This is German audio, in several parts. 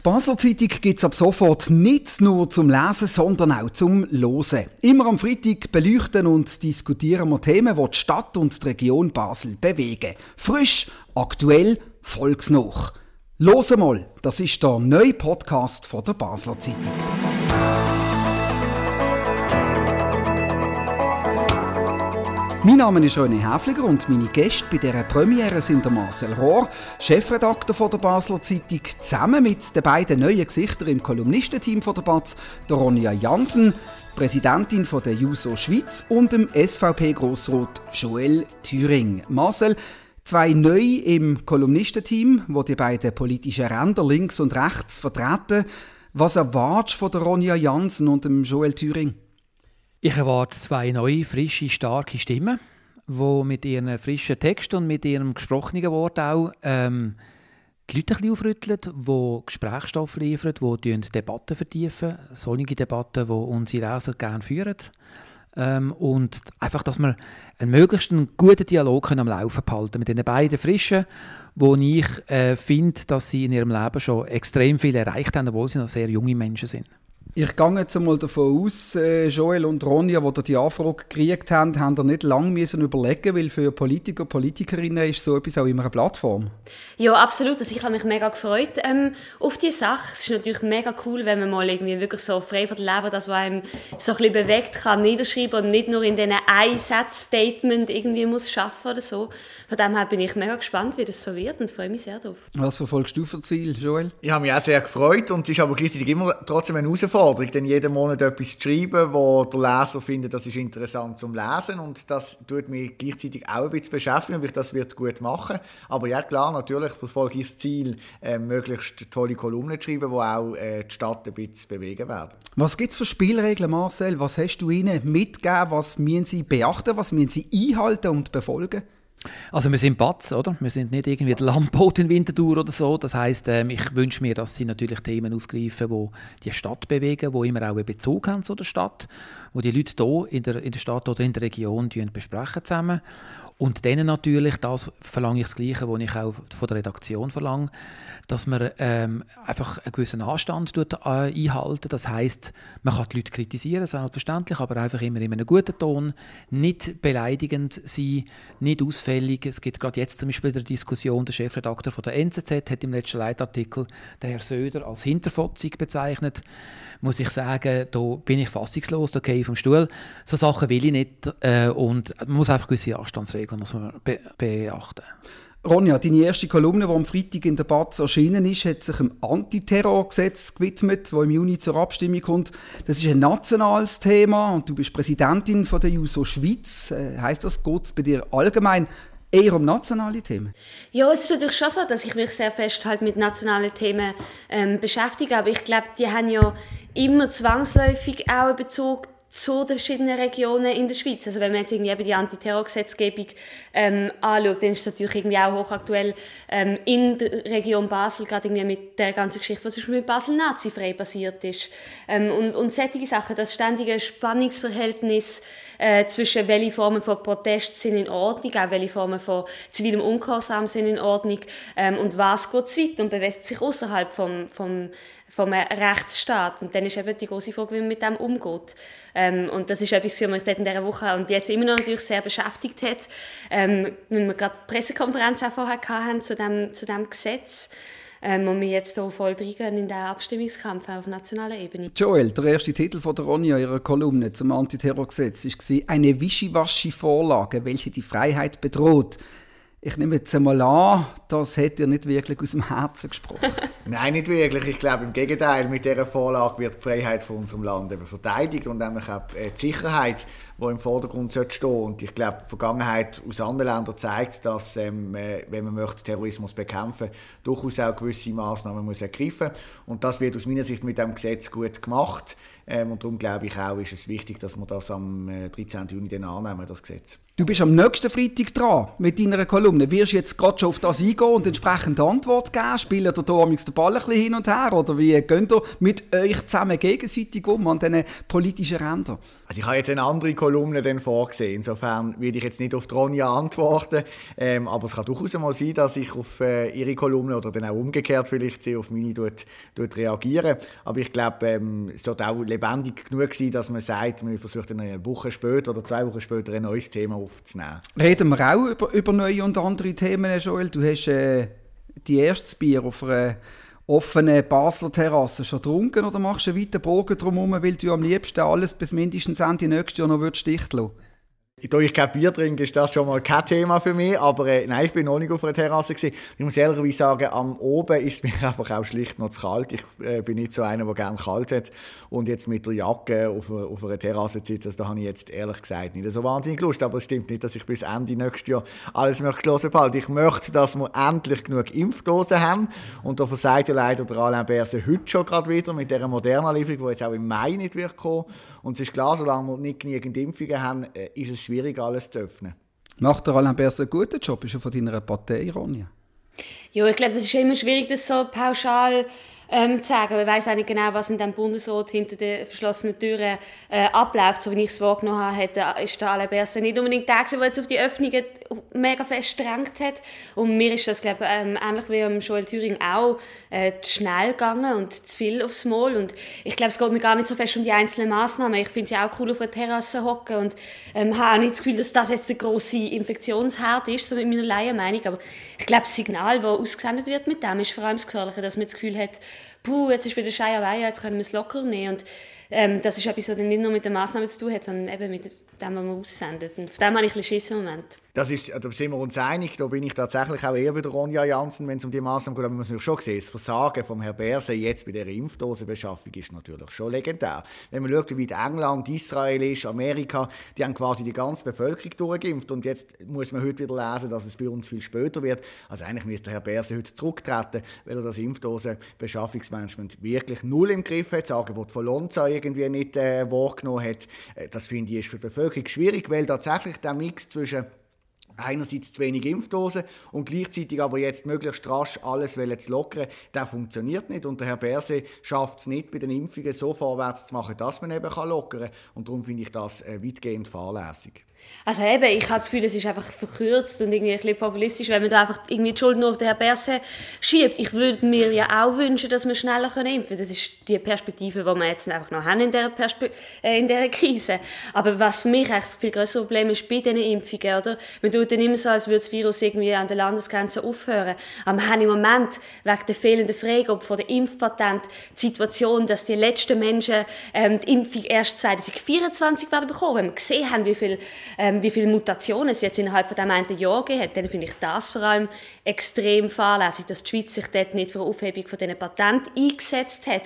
Die Basler Zeitung gibt es ab sofort nicht nur zum Lesen, sondern auch zum Losen. Immer am Freitag beleuchten und diskutieren wir Themen, die die Stadt und die Region Basel bewegen. Frisch, aktuell, volksnach. Los mal, das ist der neue Podcast von der Basler Zeitung. Mein Name ist René Häfliger und meine Gäste bei dieser Premiere sind der Marcel Rohr, Chefredakteur von der Basler Zeitung, zusammen mit den beiden neuen Gesichtern im Kolumnistenteam von der Batz, der Ronja Jansen, Präsidentin von der JUSO Schweiz und dem SVP-Grossrot Joel Thüring. Marcel, zwei neu im Kolumnistenteam, wo die beiden politischen Ränder links und rechts vertreten. Was erwartest du von der Ronja Jansen und dem Joel Thüring? Ich erwarte zwei neue, frische, starke Stimmen, die mit ihren frischen Texten und mit ihrem gesprochenen Wort auch ähm, die Leute ein bisschen aufrütteln, die Gesprächsstoff liefern, die Debatten vertiefen, solche Debatten, die unsere Leser gerne führen. Ähm, und einfach, dass wir einen möglichst guten Dialog am Laufen behalten mit den beiden Frischen, wo ich äh, finde, dass sie in ihrem Leben schon extrem viel erreicht haben, obwohl sie noch sehr junge Menschen sind. Ich gehe jetzt einmal davon aus, äh, Joel und Ronja, die die Anfrage gekriegt haben, haben da nicht lange müssen überlegen, weil für Politiker, Politikerinnen ist so etwas auch immer eine Plattform. Ja, absolut. Also ich habe mich mega gefreut ähm, auf diese Sache. Es ist natürlich mega cool, wenn man mal irgendwie wirklich so frei von Leben, das was einem so ein bisschen bewegt, kann niederschreiben und nicht nur in diesen Einsatz-Statement irgendwie muss schaffen oder so. Von dem her bin ich mega gespannt, wie das so wird und freue mich sehr darauf. Was verfolgst du für Ziel, Joel? Ich habe mich auch sehr gefreut und es ist aber gleichzeitig immer trotzdem eine Herausforderung Herausforderung, denn jeden Monat etwas zu schreiben, wo der Leser findet, das ist interessant zum Lesen und das tut mich gleichzeitig auch ein bisschen beschäftigen, weil ich das wird gut machen. Aber ja klar, natürlich verfolge ich das Ziel, äh, möglichst tolle Kolumnen zu schreiben, die auch äh, die Stadt ein bisschen bewegen werden. Was gibt es für Spielregeln, Marcel? Was hast du ihnen mitgegeben? Was müssen sie beachten? Was müssen sie einhalten und befolgen? Also wir sind Batz, oder? Wir sind nicht irgendwie der Landboot in Winterthur oder so. Das heißt, ähm, ich wünsche mir, dass sie natürlich Themen aufgreifen, wo die Stadt bewegen, wo immer auch einen Bezug haben zu der Stadt, wo die Leute hier in der, in der Stadt oder in der Region besprechen zusammen. Und dann natürlich, das verlange ich das Gleiche, was ich auch von der Redaktion verlange, dass man ähm, einfach einen gewissen Anstand tut, äh, einhalten. Das heißt, man kann die Leute kritisieren, selbstverständlich, aber einfach immer in einem guten Ton, nicht beleidigend sein, nicht ausfällig. Es gibt gerade jetzt zum Beispiel der Diskussion, der Chefredakteur von der NZZ hat im letzten Leitartikel den Herrn Söder als Hinterfotzig bezeichnet. Muss ich sagen, da bin ich fassungslos, da gehe ich vom Stuhl. So Sachen will ich nicht äh, und man muss einfach gewisse Anstandsregeln muss man be beachten. Ronja, deine erste Kolumne, die am Freitag in der Batz erschienen ist, hat sich dem Antiterrorgesetz gewidmet, das im Juni zur Abstimmung kommt. Das ist ein nationales Thema und du bist Präsidentin von der JUSO Schweiz. Äh, heißt das, geht es bei dir allgemein eher um nationale Themen? Ja, es ist natürlich schon so, dass ich mich sehr fest halt mit nationalen Themen ähm, beschäftige, aber ich glaube, die haben ja immer zwangsläufig auch einen Bezug zu den verschiedenen Regionen in der Schweiz. Also wenn man jetzt irgendwie eben die Antiterrorgesetzgebung ähm, anschaut, dann ist es natürlich irgendwie auch hochaktuell ähm, in der Region Basel, gerade irgendwie mit der ganzen Geschichte, was zum Beispiel mit Basel nazifrei passiert ist. Ähm, und, und solche Sachen, das ständige Spannungsverhältnis äh, zwischen welche Formen von Protest sind in Ordnung, auch welche Formen von zivilem Ungehorsam sind in Ordnung ähm, und was geht zu weit und bewegt sich außerhalb vom, vom vom Rechtsstaat. Und dann ist eben die große Frage, wie man mit dem umgeht. Ähm, und das ist etwas, was mich in dieser Woche und jetzt immer noch natürlich sehr beschäftigt hat. Ähm, wenn wir gerade die Pressekonferenz auch vorher hatten zu dem, zu dem Gesetz. Ähm, und wir jetzt hier voll reingehen in den Abstimmungskampf auf nationaler Ebene. Joel, der erste Titel von der Ronja ihrer Kolumne zum Antiterrorgesetz war «Eine wischiwaschi-Vorlage, welche die Freiheit bedroht». Ich nehme jetzt einmal an, das hätte ihr nicht wirklich aus dem Herzen gesprochen. Nein, nicht wirklich. Ich glaube im Gegenteil, mit dieser Vorlage wird die Freiheit von unserem Land eben verteidigt und nämlich auch die Sicherheit, die im Vordergrund stehen sollte. Und ich glaube, die Vergangenheit aus anderen Ländern zeigt, dass, ähm, äh, wenn man möchte, Terrorismus bekämpfen durchaus auch gewisse Massnahmen muss ergreifen muss. Und das wird aus meiner Sicht mit dem Gesetz gut gemacht. Ähm, und darum glaube ich auch, ist es wichtig, dass wir das am 13. Äh, Juni dann annehmen, das Gesetz. Du bist am nächsten Freitag dran mit deiner Kolumne. Wirst du jetzt gerade schon auf das eingehen und entsprechend Antwort geben? Spielen ihr da den Ball ein bisschen hin und her? Oder wie geht ihr mit euch zusammen gegenseitig um an diesen politischen Rändern? Also ich habe jetzt eine andere Kolumne dann vorgesehen. Insofern würde ich jetzt nicht auf Ronja antworten. Ähm, aber es kann durchaus mal sein, dass ich auf äh, ihre Kolumne oder dann auch umgekehrt vielleicht sie auf meine dort, dort reagiere. Aber ich glaube, ähm, es wird auch lebendig genug sein, dass man sagt, man versucht eine Woche später oder zwei Wochen später ein neues Thema aufzunehmen. Reden wir auch über, über neue und andere Themen, Joel? Du hast äh, die erste Bier auf einer offenen Basler Terrasse. Schon getrunken oder machst du einen weiten Bogen drumherum, weil du am liebsten alles bis mindestens Ende nächstes Jahr noch dicht lassen ich kein Bier trinke, ist das schon mal kein Thema für mich. Aber äh, nein, ich bin noch nicht auf einer Terrasse. Gewesen. Ich muss ehrlicherweise sagen, am Oben ist es mir einfach auch schlicht noch zu kalt. Ich äh, bin nicht so einer, der gerne kalt hat. Und jetzt mit der Jacke auf, auf einer Terrasse zu sitzen, also da habe ich jetzt ehrlich gesagt nicht so wahnsinnig Lust. Aber es stimmt nicht, dass ich bis Ende nächstes Jahr alles möchte behalte. Ich möchte, dass wir endlich genug Impfdosen haben. Und da versagt ja leider der Alain Berse heute schon gerade wieder mit dieser modernen Lieferung, die jetzt auch im Mai nicht wird kommen. Und es ist klar, solange wir nicht genügend Impfungen haben, äh, ist es schwierig, alles zu öffnen. Macht der Alain Berset einen guten Job? Ist er von deiner Partei, Ronja? Ja, ich glaube, das ist immer schwierig, das so pauschal ähm, zu sagen. Man weiß auch nicht genau, was in dem Bundesrat hinter den verschlossenen Türen äh, abläuft. So wie ich es wahrgenommen habe, hat, äh, ist der Alain nicht unbedingt der, der jetzt auf die Öffnungen mega fest gestrengt hat. Und mir ist das, glaube ich, ähm, ähnlich wie am Joel Thüring auch äh, zu schnell gegangen und zu viel aufs Mal. Und ich glaube, es geht mir gar nicht so fest um die einzelnen Massnahmen. Ich finde es ja auch cool, auf einer Terrasse hocken und ähm, habe auch nicht das Gefühl, dass das jetzt der grosse Infektionsherd ist, so mit meiner Laienmeinung. Aber ich glaube, das Signal, das ausgesendet wird mit dem, ist vor allem das Gefährliche, dass man das Gefühl hat, puh, jetzt ist wieder Scheierweihe, jetzt können wir es locker nehmen. Und ähm, das ist etwas, was nicht nur mit den Massnahmen zu tun hat, sondern eben mit dem, was man aussendet. Und von dem habe ich ein bisschen Schiss im Moment. Das ist, da sind wir uns einig, da bin ich tatsächlich auch eher wieder Ronja Janssen, wenn es um die Maßnahmen geht. Aber man muss schon sehen, das Versagen von Herrn Berse jetzt bei der Impfdosenbeschaffung ist natürlich schon legendär. Wenn man schaut, wie England, Israel ist, Amerika, die haben quasi die ganze Bevölkerung durchgeimpft und jetzt muss man heute wieder lesen, dass es bei uns viel später wird. Also eigentlich müsste Herr Berse heute zurücktreten, weil er das Impfdosenbeschaffungsmanagement wirklich null im Griff hat, das Angebot von Lonza irgendwie nicht äh, wahrgenommen hat. Äh, das finde ich ist für die Bevölkerung schwierig, weil tatsächlich der Mix zwischen einerseits zu wenig Impfdosen und gleichzeitig aber jetzt möglichst rasch alles zu lockern, das funktioniert nicht. Und der Herr Berse schafft es nicht, bei den Impfungen so vorwärts zu machen, dass man eben lockern kann. Und darum finde ich das äh, weitgehend fahrlässig. Also eben, ich habe das Gefühl, es ist einfach verkürzt und irgendwie ein bisschen populistisch, wenn man da einfach irgendwie die Schuld nur auf den Herrn Berse schiebt. Ich würde mir ja auch wünschen, dass wir schneller impfen können. Das ist die Perspektive, die wir jetzt einfach noch haben in dieser, Perspe äh, in dieser Krise. Aber was für mich eigentlich das viel größere Problem ist bei diesen Impfungen, oder? Man tut dann immer so, als würde das Virus irgendwie an der Landesgrenze aufhören. Aber wir haben im Moment wegen der fehlenden Freigabe von der Impfpatent die Situation, dass die letzten Menschen ähm, die Impfung erst 2024 werden bekommen. Wenn wir gesehen haben, wie viele ähm, wie viele Mutationen es jetzt innerhalb von dem einen Jahr gegeben hat, dann finde ich das vor allem extrem fahrlässig, dass die Schweiz sich dort nicht für eine Aufhebung von diesen Patent eingesetzt hat.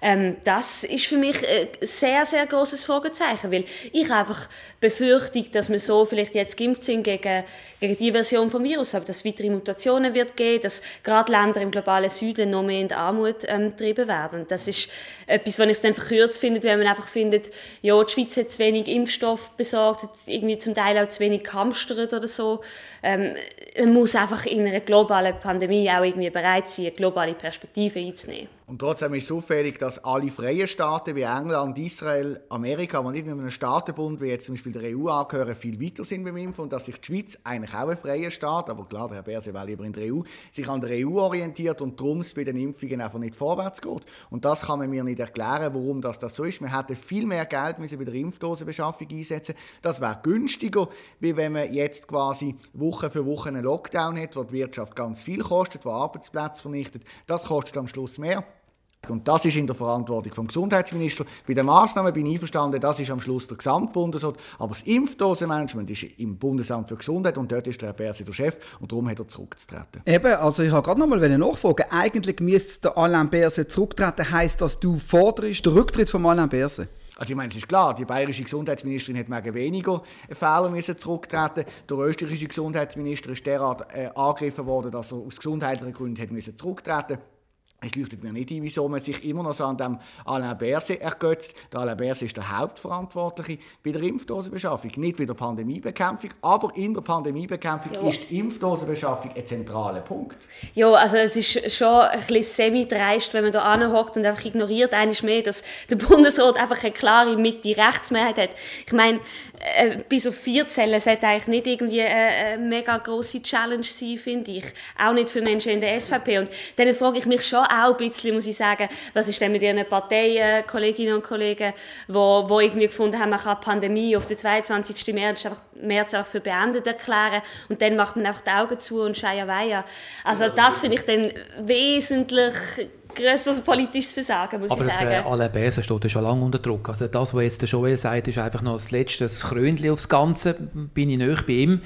Ähm, das ist für mich ein sehr, sehr großes Fragezeichen, weil ich einfach befürchte, dass wir so vielleicht jetzt geimpft sind gegen, gegen die Version vom Virus, aber dass es weitere Mutationen wird geben, dass gerade Länder im globalen Süden noch mehr in die Armut ähm, getrieben werden. Das ist etwas, was ich dann verkürzt finde, wenn man einfach findet, ja, die Schweiz hat zu wenig Impfstoff besorgt, irgendwie zum Teil auch zu wenig gehamstert oder so. Ähm, man muss einfach in einer globalen Pandemie auch irgendwie bereit sein, eine globale Perspektive einzunehmen. Und trotzdem ist es auffällig, dass alle freien Staaten wie England, Israel, Amerika, die nicht in einem Staatenbund wie jetzt zum Beispiel der EU angehören, viel weiter sind beim Impfen und dass sich die Schweiz eigentlich auch ein freier Staat, aber klar, der Herr Berse will lieber in der EU, sich an der EU orientiert und darum es bei den Impfungen einfach nicht vorwärts geht. Und das kann man mir nicht erklären, warum das, das so ist. Wir hätten viel mehr Geld müssen bei der Impfdosenbeschaffung einsetzen Das wäre günstiger, wie wenn man jetzt quasi Woche für Woche einen Lockdown hat, wo die Wirtschaft ganz viel kostet, wo Arbeitsplätze vernichtet. Das kostet am Schluss mehr. Und das ist in der Verantwortung vom Gesundheitsminister. Bei den Maßnahmen bin ich einverstanden, das ist am Schluss der Gesamtbundesrat. Aber das Impfdosenmanagement ist im Bundesamt für Gesundheit und dort ist der Herr Berse der Chef und darum hat er zurückzutreten. Eben, also ich habe gerade noch mal nachfragen. Eigentlich müsste der Alain Berse zurücktreten, heisst dass du forderst den Rücktritt von Alain Berse? Also ich meine, es ist klar, die bayerische Gesundheitsministerin hat wegen weniger Fehler müssen zurücktreten. Der österreichische Gesundheitsminister ist derart äh, angegriffen worden, dass er aus gesundheitlichen Gründen hat müssen zurücktreten es leuchtet mir nicht ein, wieso man sich immer noch so an dem Alain Berset ergötzt. Der Alain Berset ist der Hauptverantwortliche bei der Impfdosenbeschaffung, nicht bei der Pandemiebekämpfung, aber in der Pandemiebekämpfung ja. ist die Impfdosenbeschaffung ein zentraler Punkt. Ja, also es ist schon ein bisschen semi-dreist, wenn man da anhockt und einfach ignoriert, eines mehr, dass der Bundesrat einfach eine klare Mitte-Rechtsmehrheit hat. Ich meine, äh, bis auf vier Zellen sollte eigentlich nicht irgendwie eine, eine mega grosse Challenge sein, finde ich. Auch nicht für Menschen in der SVP. Und dann frage ich mich schon auch ein bisschen, muss ich sagen, was ist denn mit ihren Parteien, Kolleginnen und Kollegen, wo, wo irgendwie gefunden haben, man kann die Pandemie auf den 22. März einfach, März einfach für beendet erklären und dann macht man einfach die Augen zu und scheier weia. Also das finde ich dann wesentlich grösseres politisches Versagen, muss Aber ich sagen. Aber Alain Berset steht ja schon lange unter Druck. Also das, was jetzt der Joel sagt, ist einfach noch das letzte Krönchen aufs Ganze. Bin ich nicht bei ihm.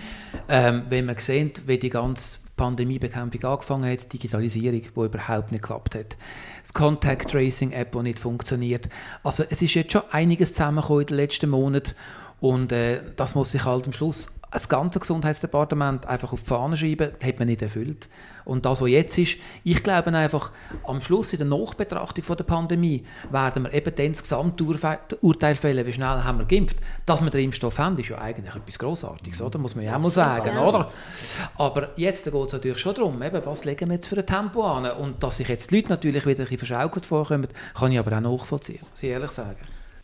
Ähm, wenn man sieht, wie die ganze Pandemiebekämpfung angefangen hat, Digitalisierung, die überhaupt nicht geklappt hat. Das Contact Tracing App, die nicht funktioniert. Also es ist jetzt schon einiges zusammengekommen in den letzten Monaten und äh, das muss sich halt am Schluss das ganze Gesundheitsdepartement einfach auf die Fahne schreiben, das hat man nicht erfüllt. Und das, was jetzt ist, ich glaube einfach, am Schluss in der Nachbetrachtung von der Pandemie werden wir eben dann das Gesamturteil fällen, wie schnell haben wir geimpft. Dass wir den Impfstoff haben, ist ja eigentlich etwas Grossartiges, oder? Muss man ja auch mal sagen, ja. oder? Aber jetzt geht es natürlich schon darum, eben, was legen wir jetzt für ein Tempo an? Und dass sich jetzt die Leute natürlich wieder ein bisschen verschaukelt vorkommen, kann ich aber auch nachvollziehen, muss ich ehrlich sagen.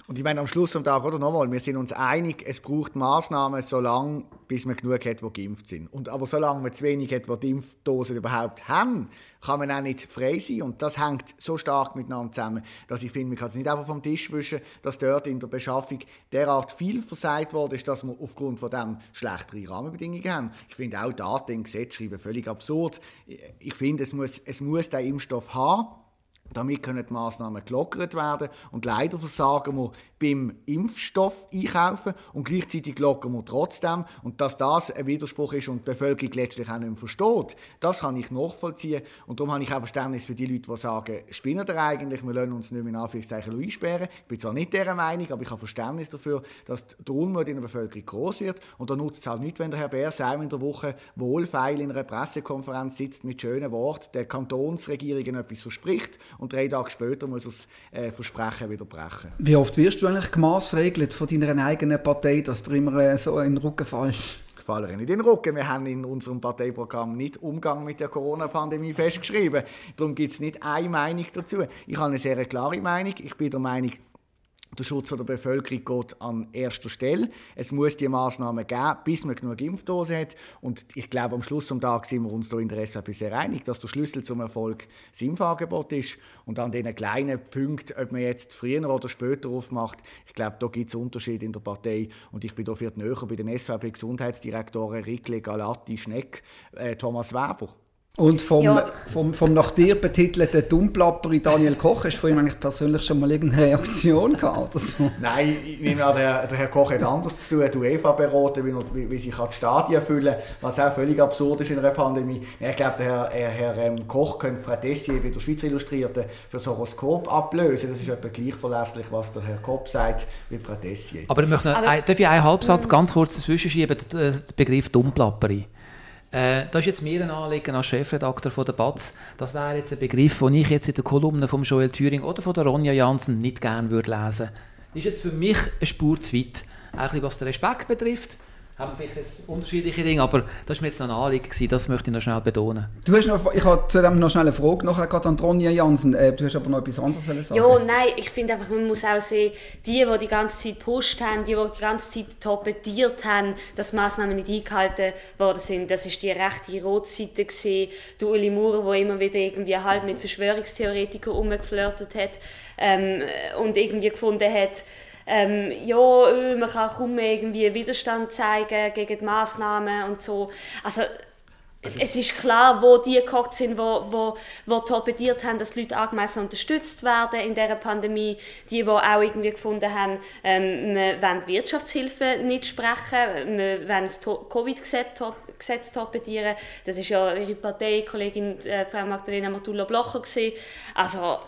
Und ich meine, am Schluss vom Tag, oder nochmal, wir sind uns einig, es braucht Maßnahmen, solange, bis man genug hat, die geimpft sind. Und aber solange man zu wenig hat, die Impfdosen überhaupt haben, kann man auch nicht frei sein. Und das hängt so stark miteinander zusammen, dass ich finde, man kann es nicht einfach vom Tisch wischen, dass dort in der Beschaffung derart viel versagt worden ist, dass wir aufgrund von dem schlechtere Rahmenbedingungen haben. Ich finde auch Daten im Gesetz schreiben völlig absurd. Ich finde, es muss, es muss den Impfstoff haben damit können die Massnahmen gelockert werden. Und leider versagen wir beim Impfstoff einkaufen und gleichzeitig lockern wir trotzdem. Und dass das ein Widerspruch ist und die Bevölkerung letztlich auch nicht mehr versteht, das kann ich nachvollziehen. Und darum habe ich auch Verständnis für die Leute, die sagen, spinnen ihr eigentlich, wir lassen uns nicht mehr in Anführungszeichen einsperren. Ich bin zwar nicht dieser Meinung, aber ich habe Verständnis dafür, dass der Unmut in der Bevölkerung groß wird. Und da nutzt es halt nicht, wenn der Herr Bär in der Woche wohlfeil in einer Pressekonferenz sitzt mit schönen Worten, der Kantonsregierung etwas verspricht und drei Tage später muss er das äh, Versprechen wieder brechen. Wie oft wirst du eigentlich gemaßregelt von deiner eigenen Partei, dass du immer äh, so in den Rücken fällst? fallen nicht in den Rücken. Wir haben in unserem Parteiprogramm nicht Umgang mit der Corona-Pandemie festgeschrieben. Darum gibt es nicht eine Meinung dazu. Ich habe eine sehr klare Meinung. Ich bin der Meinung, der Schutz der Bevölkerung geht an erster Stelle. Es muss die Maßnahmen geben, bis man genug Impfdosen hat. Und ich glaube, am Schluss des Tages sind wir uns da in der SVP sehr einig, dass der Schlüssel zum Erfolg das Impfangebot ist. Und an diesen kleinen Punkten, ob man jetzt früher oder später aufmacht, ich glaube, da gibt es Unterschiede in der Partei. Und ich bin da viel näher bei den SVP-Gesundheitsdirektoren Rikle, Galatti, Schneck, äh, Thomas Weber. Und vom, ja. vom, vom nach dir betitelten Dummplapperi Daniel Koch, hast du von ihm eigentlich persönlich schon mal irgendeine Reaktion gehabt? Oder so? Nein, ich nehme an, der, der Herr Koch hat anders zu tun, hat UEFA beraten, wie, wie, sich die Stadien füllen was auch völlig absurd ist in einer Pandemie. Ich glaube, der Herr, Herr ähm, Koch könnte Frau Dessier, wie der Schweizer Illustrierte, für das Horoskop ablösen. Das ist etwa gleich verlässlich, was der Herr Kopp sagt, wie Frau Dessier. Aber ich möchte noch, Aber, darf ich einen Halbsatz ganz kurz dazwischen schieben, den Begriff Dummplapperi? Äh, das ist jetzt mir ein Anliegen als Chefredakteur von der BATS. Das wäre jetzt ein Begriff, den ich jetzt in der Kolumne von Joel Thüring oder von der Ronja Jansen nicht gerne würde lesen würde. Das ist jetzt für mich eine Spur zu weit. Auch was den Respekt betrifft haben vielleicht unterschiedliche Dinge, aber das war mir jetzt noch ein Anliegen, gewesen, das möchte ich noch schnell betonen. Du hast noch, ich habe zu dem noch schnell eine Frage nachher gerade an Ronja Jansen. Äh, du hast aber noch etwas anderes sagen. Ja, nein, ich finde einfach, man muss auch sehen, die, die die ganze Zeit gepusht haben, die, die die ganze Zeit torpediert haben, dass Massnahmen nicht eingehalten worden sind, das ist die rechte Rotseite gesehen, du Uli Maurer, der immer wieder irgendwie halb mit Verschwörungstheoretikern umgeflirtet hat ähm, und irgendwie gefunden hat, ähm, ja, äh, man kann kaum mehr irgendwie Widerstand zeigen gegen die Massnahmen und so. Also, also es ist klar, wo die gekocht sind, wo, wo, wo torpediert haben, dass die Leute angemessen unterstützt werden in dieser Pandemie. Die, die auch irgendwie gefunden haben, ähm, wir wollen die Wirtschaftshilfe nicht sprechen, wir wollen das Covid-Gesetz torpedieren. Das ist ja ihre Parteikollegin äh, Frau Magdalena Matula-Blocher. Also,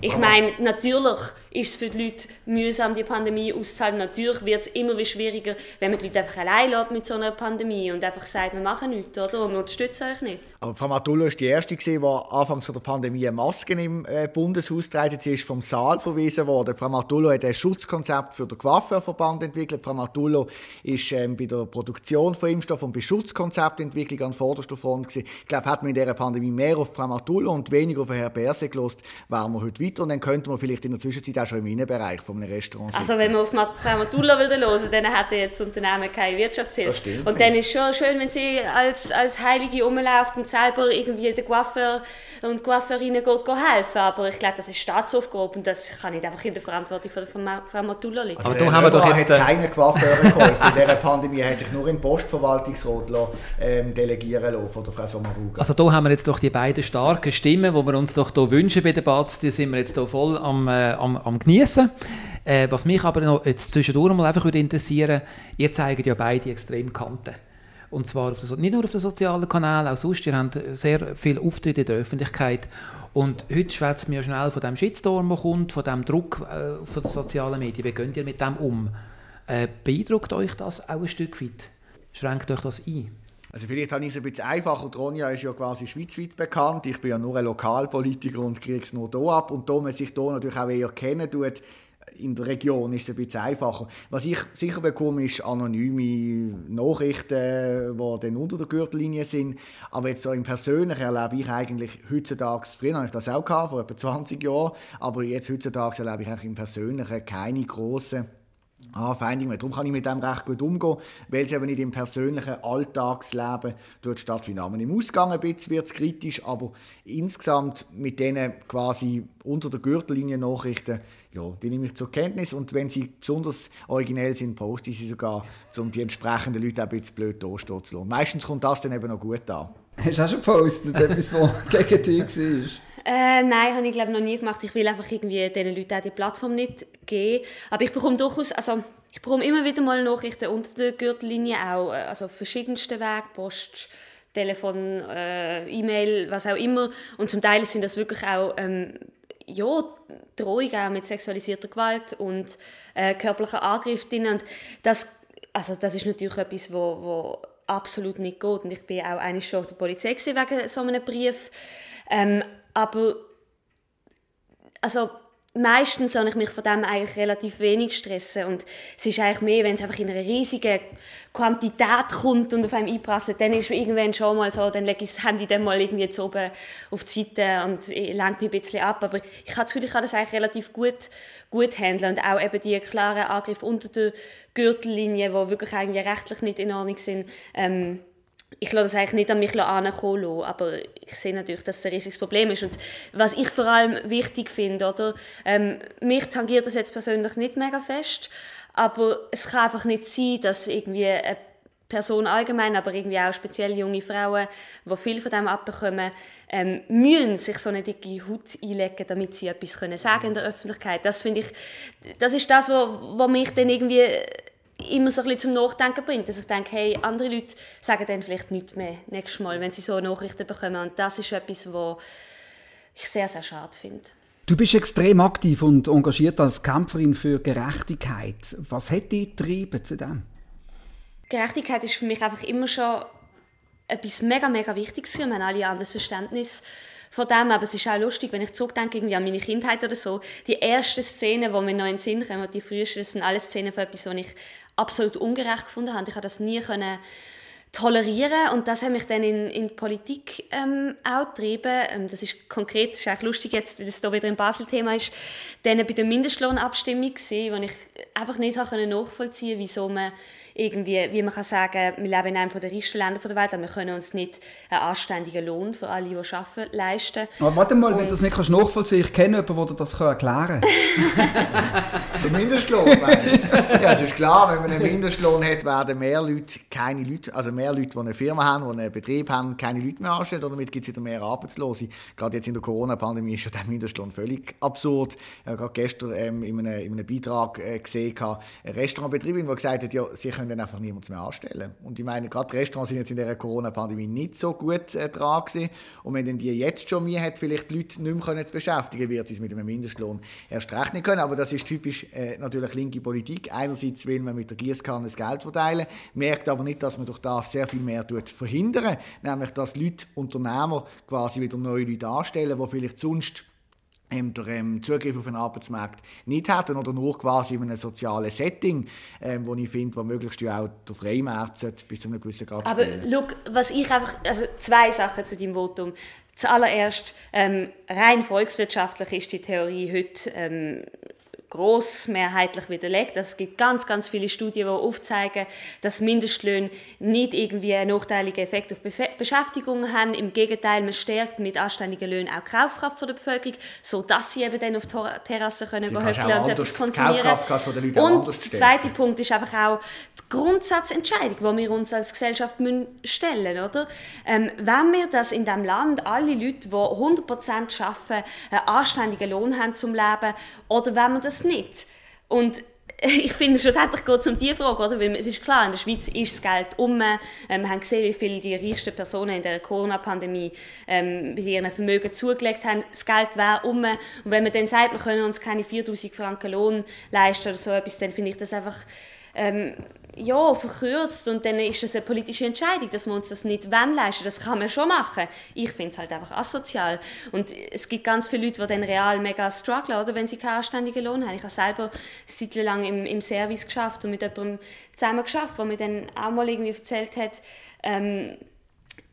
ich meine, natürlich ist es für die Leute mühsam, die Pandemie auszuhalten. Natürlich wird es immer schwieriger, wenn man die Leute einfach allein lässt mit so einer Pandemie und einfach sagt, wir machen nichts, oder? Und wir unterstützen euch nicht. Aber Frau Matullo war die Erste, die anfangs der Pandemie Masken im äh, Bundeshaus trägt. Sie ist vom Saal verwiesen worden. Frau Matullo hat ein Schutzkonzept für den Coiffeurverband entwickelt. Frau Matullo ist ähm, bei der Produktion von Impfstoff und bei Schutzkonzeptentwicklung an vorderster Front gewesen. Ich glaube, hat man in dieser Pandemie mehr auf Frau Matullo und weniger auf Herrn Berse gelost, wären wir heute weiter und dann könnte man vielleicht in der Zwischenzeit auch schon im Innenbereich von einem Restaurant sitzen. Also wenn wir auf Frau Matullo hören würden, dann hätte jetzt das Unternehmen keine Wirtschaftshilfe. Und dann ist es schon schön, wenn sie als, als Heilige rumläuft und selber irgendwie den Coiffeur und Coiffeurinnen geht, geht helfen. Aber ich glaube, das ist Staatsaufgabe und das kann nicht einfach in der Verantwortung von der Frau Matullo liegen. Also aber da haben wir doch jetzt... hat keine Coiffeure geholfen. In dieser Pandemie hat sich nur im Postverwaltungsrat ähm, delegieren lassen von der Frau Sommaruga. Also da haben wir jetzt doch die beiden starken Stimmen, die wir uns doch hier wünschen bei der BATS, die sind wir jetzt hier voll am, äh, am, am genießen. Äh, was mich aber noch jetzt zwischendurch mal einfach würde interessieren, ihr zeigt ja beide extrem Kanten. Und zwar auf der, nicht nur auf den sozialen Kanälen, auch sonst. Ihr habt sehr viel Auftritte in der Öffentlichkeit. Und heute schwätzt man ja schnell von dem Shitstorm, der kommt, von dem Druck äh, von den sozialen Medien. Wie geht ihr mit dem um? Äh, beeindruckt euch das auch ein Stück weit? Schränkt euch das ein? Also vielleicht habe ich es ein bisschen einfacher. Ronja ist ja quasi schweizweit bekannt. Ich bin ja nur ein Lokalpolitiker und kriege es nur hier ab. Und da man sich hier natürlich auch eher kennen tut, in der Region ist es ein bisschen einfacher. Was ich sicher bekomme, ist anonyme Nachrichten, die dann unter der Gürtellinie sind. Aber jetzt so im Persönlichen erlebe ich eigentlich heutzutage, früher habe ich das auch gehabt, vor etwa 20 Jahren, aber jetzt heutzutage erlebe ich eigentlich im Persönlichen keine grossen Anfeindungen. Darum kann ich mit dem recht gut umgehen, weil es eben nicht im persönlichen Alltagsleben dort stattfindet. Im Ausgang ein bisschen wird es kritisch, aber insgesamt mit denen quasi unter der Gürtellinie Nachrichten, ja, die nehme ich zur Kenntnis und wenn sie besonders originell sind, poste ich sie sogar, um die entsprechenden Leute ein bisschen blöd dastehen zu lassen. Meistens kommt das dann eben noch gut an. Hast du auch schon gepostet, etwas, was gegen dich war? Äh, nein, habe ich glaube noch nie gemacht. Ich will einfach irgendwie diesen Leuten auch die Plattform nicht geben. Aber ich bekomme durchaus, also ich bekomme immer wieder mal Nachrichten unter der Gürtellinie auch, äh, also auf verschiedensten Wegen, Post, Telefon, äh, E-Mail, was auch immer. Und zum Teil sind das wirklich auch ähm, ja, Drohungen auch mit sexualisierter Gewalt und äh, körperlicher Angriff drin. Und das, also das ist natürlich etwas, wo, wo absolut nicht geht. Und ich bin auch eigentlich schon auf der Polizei wegen so einem Brief. Ähm, aber also meistens habe ich mich von dem eigentlich relativ wenig stressen und es ist eigentlich mehr, wenn es einfach in einer riesigen Quantität kommt und auf einem einprasselt, dann ist irgendwann schon mal so, dann lege ich das Handy dann mal irgendwie jetzt oben auf die Seite und lenke mich ein bisschen ab, aber ich habe das Gefühl, ich kann das eigentlich relativ gut, gut handeln. Und auch eben die klaren Angriffe unter der Gürtellinie, die wirklich eigentlich rechtlich nicht in Ordnung sind, ähm, ich lasse das eigentlich nicht an mich herankommen aber ich sehe natürlich, dass es ein riesiges Problem ist. Und was ich vor allem wichtig finde, oder, ähm, mich tangiert das jetzt persönlich nicht mega fest, aber es kann einfach nicht sein, dass irgendwie eine Person allgemein, aber irgendwie auch speziell junge Frauen, die viel von dem abbekommen, ähm, müssen sich so eine dicke Haut einlegen, damit sie etwas können sagen in der Öffentlichkeit. Das finde ich, das ist das, was mich dann irgendwie immer so ein bisschen zum Nachdenken bringt, dass ich denke, hey, andere Leute sagen dann vielleicht nichts mehr nächstes Mal, wenn sie so Nachrichten bekommen und das ist etwas, was ich sehr, sehr schade finde. Du bist extrem aktiv und engagiert als Kämpferin für Gerechtigkeit. Was hat dich getrieben zu dem? Gerechtigkeit ist für mich einfach immer schon etwas mega, mega Wichtiges. Wir haben alle ein anderes Verständnis von dem, aber es ist auch lustig, wenn ich zurückdenke irgendwie an meine Kindheit oder so, die ersten Szenen, die mir noch in den Sinn kommen, die frühesten, das sind alles Szenen von etwas, was ich absolut ungerecht gefunden habe. Ich habe das nie können tolerieren und das hat mich dann in, in die Politik ähm, auch getrieben. Ähm, das ist konkret, das ist eigentlich lustig jetzt, weil das hier wieder ein Basel-Thema ist, dann bei der Mindestlohnabstimmung gesehen, wo ich einfach nicht nachvollziehen konnte, wieso man irgendwie, wie man kann sagen, wir leben in einem der reichsten Länder der Welt, aber wir können uns nicht einen anständigen Lohn für alle, die arbeiten, leisten. Aber warte mal, und wenn du das nicht kannst nachvollziehen kannst, ich kenne jemanden, der das erklären kann. der Mindestlohn, Ja, es ist klar, wenn man einen Mindestlohn hat, werden mehr Leute, keine Leute, also mehr Leute, die eine Firma haben, die einen Betrieb haben, keine Leute mehr anstellen damit gibt es wieder mehr Arbeitslose. Gerade jetzt in der Corona-Pandemie ist ja der Mindestlohn völlig absurd. Ich habe gerade gestern ähm, in, einem, in einem Beitrag äh, gesehen, eine Restaurantbetriebin, die gesagt hat, ja, sie können dann einfach niemanden mehr anstellen. Und ich meine, gerade Restaurants sind jetzt in der Corona-Pandemie nicht so gut äh, dran gewesen. Und wenn dann die jetzt schon mehr hat, vielleicht die Leute nicht mehr zu beschäftigen, wird sie es mit einem Mindestlohn erst rechnen können. Aber das ist typisch äh, natürlich linke Politik. Einerseits will man mit der Gießkanne das Geld verteilen, merkt aber nicht, dass man durch das sehr viel mehr verhindern nämlich dass Leute, Unternehmer quasi wieder neue Leute anstellen, die vielleicht sonst ähm, der ähm, Zugriff auf den Arbeitsmarkt nicht hätten oder nur quasi in einem sozialen Setting, ähm, wo ich finde, wo möglichst auch der Freimarkt bis zu einem gewissen Grad Aber look, was ich einfach, also zwei Sachen zu deinem Votum. Zuallererst, ähm, rein volkswirtschaftlich ist die Theorie heute ähm, großmehrheitlich widerlegt. Also es gibt ganz, ganz viele Studien, die aufzeigen, dass Mindestlöhne nicht irgendwie einen nachteiligen Effekt auf Be Beschäftigung haben. Im Gegenteil, man stärkt mit anständigen Löhnen auch die Kaufkraft der Bevölkerung, sodass sie eben dann auf der Terrasse können gehen und etwas konsumieren. und der zweite Punkt ist einfach auch die Grundsatzentscheidung, die wir uns als Gesellschaft stellen müssen. Ähm, wenn wir das in diesem Land alle Leute, die 100% arbeiten, einen anständigen Lohn haben zum Leben, oder wenn wir das nicht. Und ich finde, schlussendlich geht es um diese Frage, oder? Weil es ist klar, in der Schweiz ist das Geld um. Ähm, wir haben gesehen, wie viele die reichsten Personen in der Corona-Pandemie ähm, bei ihren Vermögen zugelegt haben. Das Geld wäre um. Und wenn man dann sagt, wir können uns keine 4000 Franken Lohn leisten oder so etwas, dann finde ich das einfach ähm, ja, verkürzt und dann ist das eine politische Entscheidung, dass wir uns das nicht leisten. Das kann man schon machen. Ich finde es halt einfach asozial. Und es gibt ganz viele Leute, die dann real mega strugglen, oder, wenn sie keinen anständigen Lohn haben. Ich habe selber seit lang im, im Service geschafft und mit jemandem zusammen geschafft, der mir dann auch mal irgendwie erzählt hat, ähm,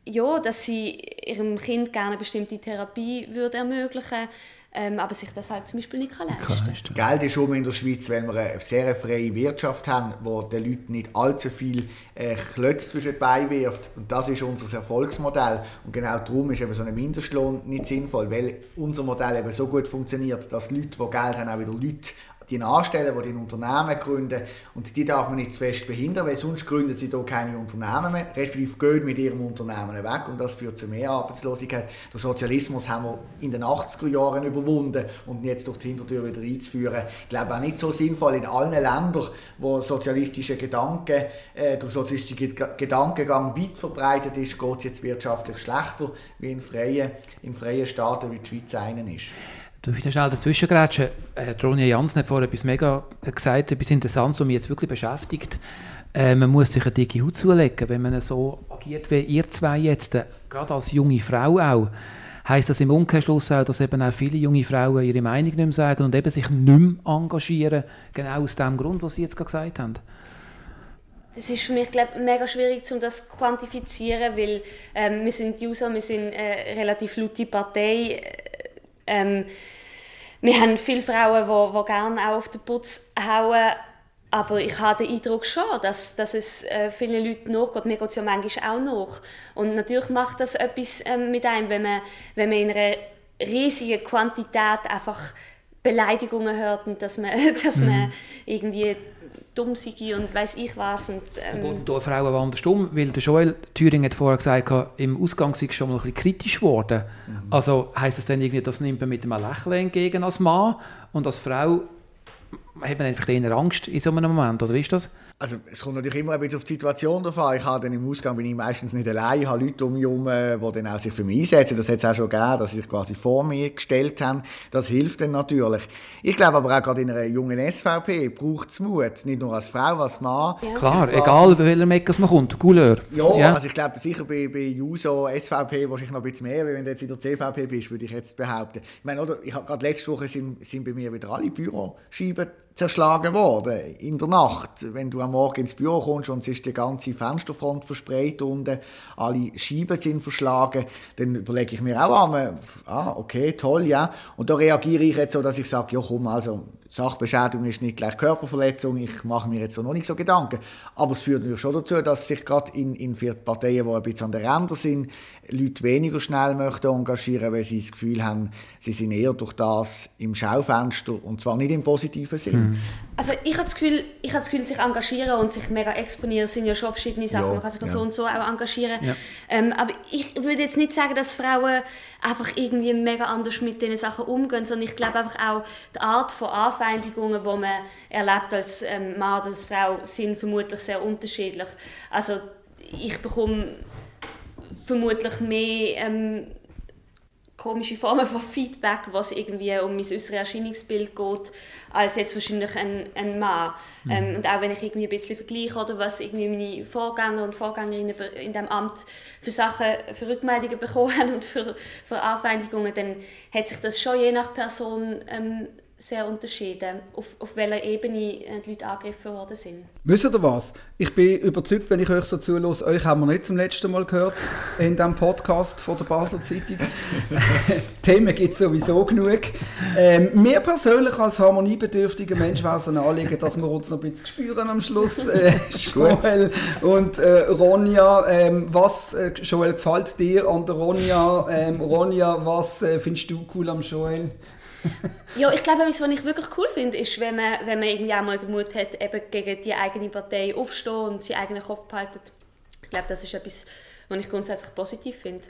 ja, dass sie ihrem Kind gerne eine bestimmte Therapie würde ermöglichen würde ähm, aber sich das halt zum Beispiel nicht kann leisten kann. Das Geld ist um in der Schweiz, wenn wir eine sehr freie Wirtschaft haben, wo den Leuten nicht allzu viel äh, Klötze zwischen Beine wirft. Und das ist unser Erfolgsmodell. Und genau darum ist eben so ein Mindestlohn nicht sinnvoll, weil unser Modell eben so gut funktioniert, dass Leute, die Geld haben, auch wieder Leute die anstellen, die ein Unternehmen gründen. Und die darf man nicht zu fest behindern, weil sonst gründen sie hier keine Unternehmen mehr, respektive gehen mit ihrem Unternehmen weg und das führt zu mehr Arbeitslosigkeit. Den Sozialismus haben wir in den 80er Jahren überwunden und jetzt durch die Hintertür wieder einzuführen. Ich glaube auch nicht so sinnvoll in allen Ländern, wo sozialistische Gedanken, äh, der sozialistische Gedankengang weit verbreitet ist, geht es jetzt wirtschaftlich schlechter, wie in freien, in freien Staaten wie die Schweiz einen ist. Du wieder schnell dazwischen grätschen. Äh, Ronja Jansen hat vorher etwas mega gesagt, etwas Interessantes, was mich jetzt wirklich beschäftigt. Äh, man muss sich eine dicke Haut zulegen, wenn man so agiert wie ihr zwei jetzt, äh, gerade als junge Frau auch. Heißt das im Umkehrschluss auch, dass eben auch viele junge Frauen ihre Meinung nicht mehr sagen und eben sich nicht mehr engagieren, genau aus dem Grund, was Sie jetzt gerade gesagt haben? Das ist für mich glaub, mega schwierig, um das zu quantifizieren, weil ähm, wir sind User, wir sind eine äh, relativ laute Partei ähm, wir haben viele Frauen, die, die gerne auch auf den Putz hauen, aber ich habe den Eindruck schon, dass, dass es äh, vielen Leuten nachgeht. Mir geht es ja manchmal auch nach. Und natürlich macht das etwas ähm, mit einem, wenn man, wenn man in einer riesigen Quantität einfach Beleidigungen hört und dass man, dass mhm. man irgendwie dumm sei und weiß ich was. Und, ähm, und da Frauen andersrum, weil der Joel Thüring hat vorher gesagt, im Ausgang sei schon mal ein bisschen kritisch geworden. Mhm. Also heisst das dann irgendwie, das nimmt man mit einem Lächeln entgegen als Mann und als Frau hat man einfach eher Angst in so einem Moment, oder wie ist das? Also es kommt natürlich immer ein bisschen auf die Situation davon. Ich habe dann im Ausgang bin ich meistens nicht allein. Ich habe Leute um mich herum, die dann auch sich für mich einsetzen. Das hat es auch schon gegeben, dass sie sich quasi vor mir gestellt haben. Das hilft dann natürlich. Ich glaube aber auch gerade in einer jungen SVP braucht es Mut. Nicht nur als Frau, als Mann. Ja. Klar, egal bei welcher Meckers man kommt. Couleur. Ja, ja, also ich glaube sicher bei, bei Juso, SVP wahrscheinlich noch ein bisschen mehr, wenn du jetzt in der CVP bist, würde ich jetzt behaupten. Ich meine, oder, ich habe gerade letzte Woche sind, sind bei mir wieder alle Büroscheiben zerschlagen worden. In der Nacht, wenn du am Morgen ins Büro kommst und es ist die ganze Fensterfront verspreit unten, alle Scheiben sind verschlagen, dann überlege ich mir auch an, ah, okay, toll, ja. Und da reagiere ich jetzt so, dass ich sage, ja komm, also Sachbeschädigung ist nicht gleich Körperverletzung, ich mache mir jetzt so noch nicht so Gedanken. Aber es führt natürlich schon dazu, dass sich gerade in, in Parteien, die ein bisschen an den Rändern sind, Leute weniger schnell möchten engagieren, weil sie das Gefühl haben, sie sind eher durch das im Schaufenster und zwar nicht im positiven Sinn. Mhm. Also ich habe das Gefühl, ich habe das Gefühl, sich engagieren und sich mega exponieren sind ja schon verschiedene Sachen. Ja, Man kann sich ja. so und so auch engagieren. Ja. Ähm, aber ich würde jetzt nicht sagen, dass Frauen einfach irgendwie mega anders mit diesen Sachen umgehen, sondern ich glaube einfach auch die Art von Anfeindungen, die man erlebt als ähm, Mann oder als Frau, sind vermutlich sehr unterschiedlich. Also ich bekomme vermutlich mehr ähm, komische Formen von Feedback, was irgendwie um mein äußeres Erscheinungsbild geht, als jetzt wahrscheinlich ein, ein Mann. Mhm. Ähm, und auch wenn ich irgendwie ein bisschen vergleiche, oder was irgendwie meine Vorgänger und Vorgängerinnen in dem Amt für Sachen, für Rückmeldungen bekommen und für, für Anfeindungen, dann hat sich das schon je nach Person ähm, sehr unterschieden, auf, auf welcher Ebene äh, die Leute angegriffen worden sind. Wisst ihr was? Ich bin überzeugt, wenn ich euch so zuhöre, euch haben wir nicht zum letzten Mal gehört in diesem Podcast von der Basler Zeitung. Themen gibt es sowieso genug. Ähm, mir persönlich als harmoniebedürftiger Mensch wäre es ein Anliegen, dass wir uns noch ein bisschen spüren am Schluss. Äh, Joel und äh, Ronja, ähm, was, äh, Joel, gefällt dir an der Ronja? Ähm, Ronja, was äh, findest du cool am Joel? ja, ich glaube, was ich wirklich cool finde, ist, wenn man, wenn man irgendwie auch mal den Mut hat, eben gegen die eigene Partei aufzustehen und seinen eigenen Kopf behalten. Ich glaube, das ist etwas, was ich grundsätzlich positiv finde.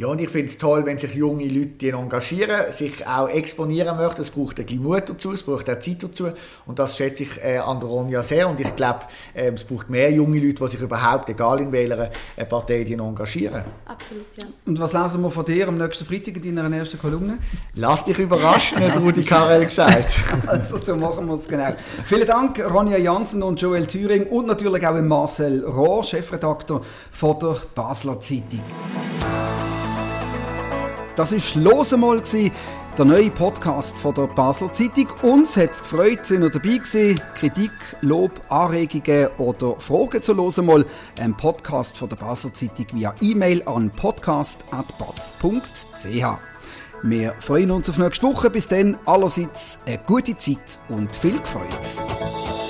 Ja, und ich finde es toll, wenn sich junge Leute engagieren, sich auch exponieren möchten. Es braucht ein bisschen Mut dazu, es braucht auch Zeit dazu. Und das schätze ich äh, an der Ronja sehr. Und ich glaube, äh, es braucht mehr junge Leute, die sich überhaupt, egal in welcher äh, Partei, die engagieren. Absolut, ja. Und was lesen wir von dir am nächsten Freitag in deiner ersten Kolumne? Lass dich überraschen, hat Rudi Karel gesagt. also so machen wir es genau. Vielen Dank, Ronja Jansen und Joel Thüring und natürlich auch Marcel Rohr, Chefredakteur von der Basler Zeitung. Das war «Los einmal», der neue Podcast von der Basler Zeitung. Uns hat es gefreut, sind ihr dabei gewesen. Kritik, Lob, Anregungen oder Fragen zu «Los einmal», ein Podcast von der Basler Zeitung via E-Mail an podcast.batz.ch. Wir freuen uns auf nächste Woche. Bis dann allerseits eine gute Zeit und viel Freude.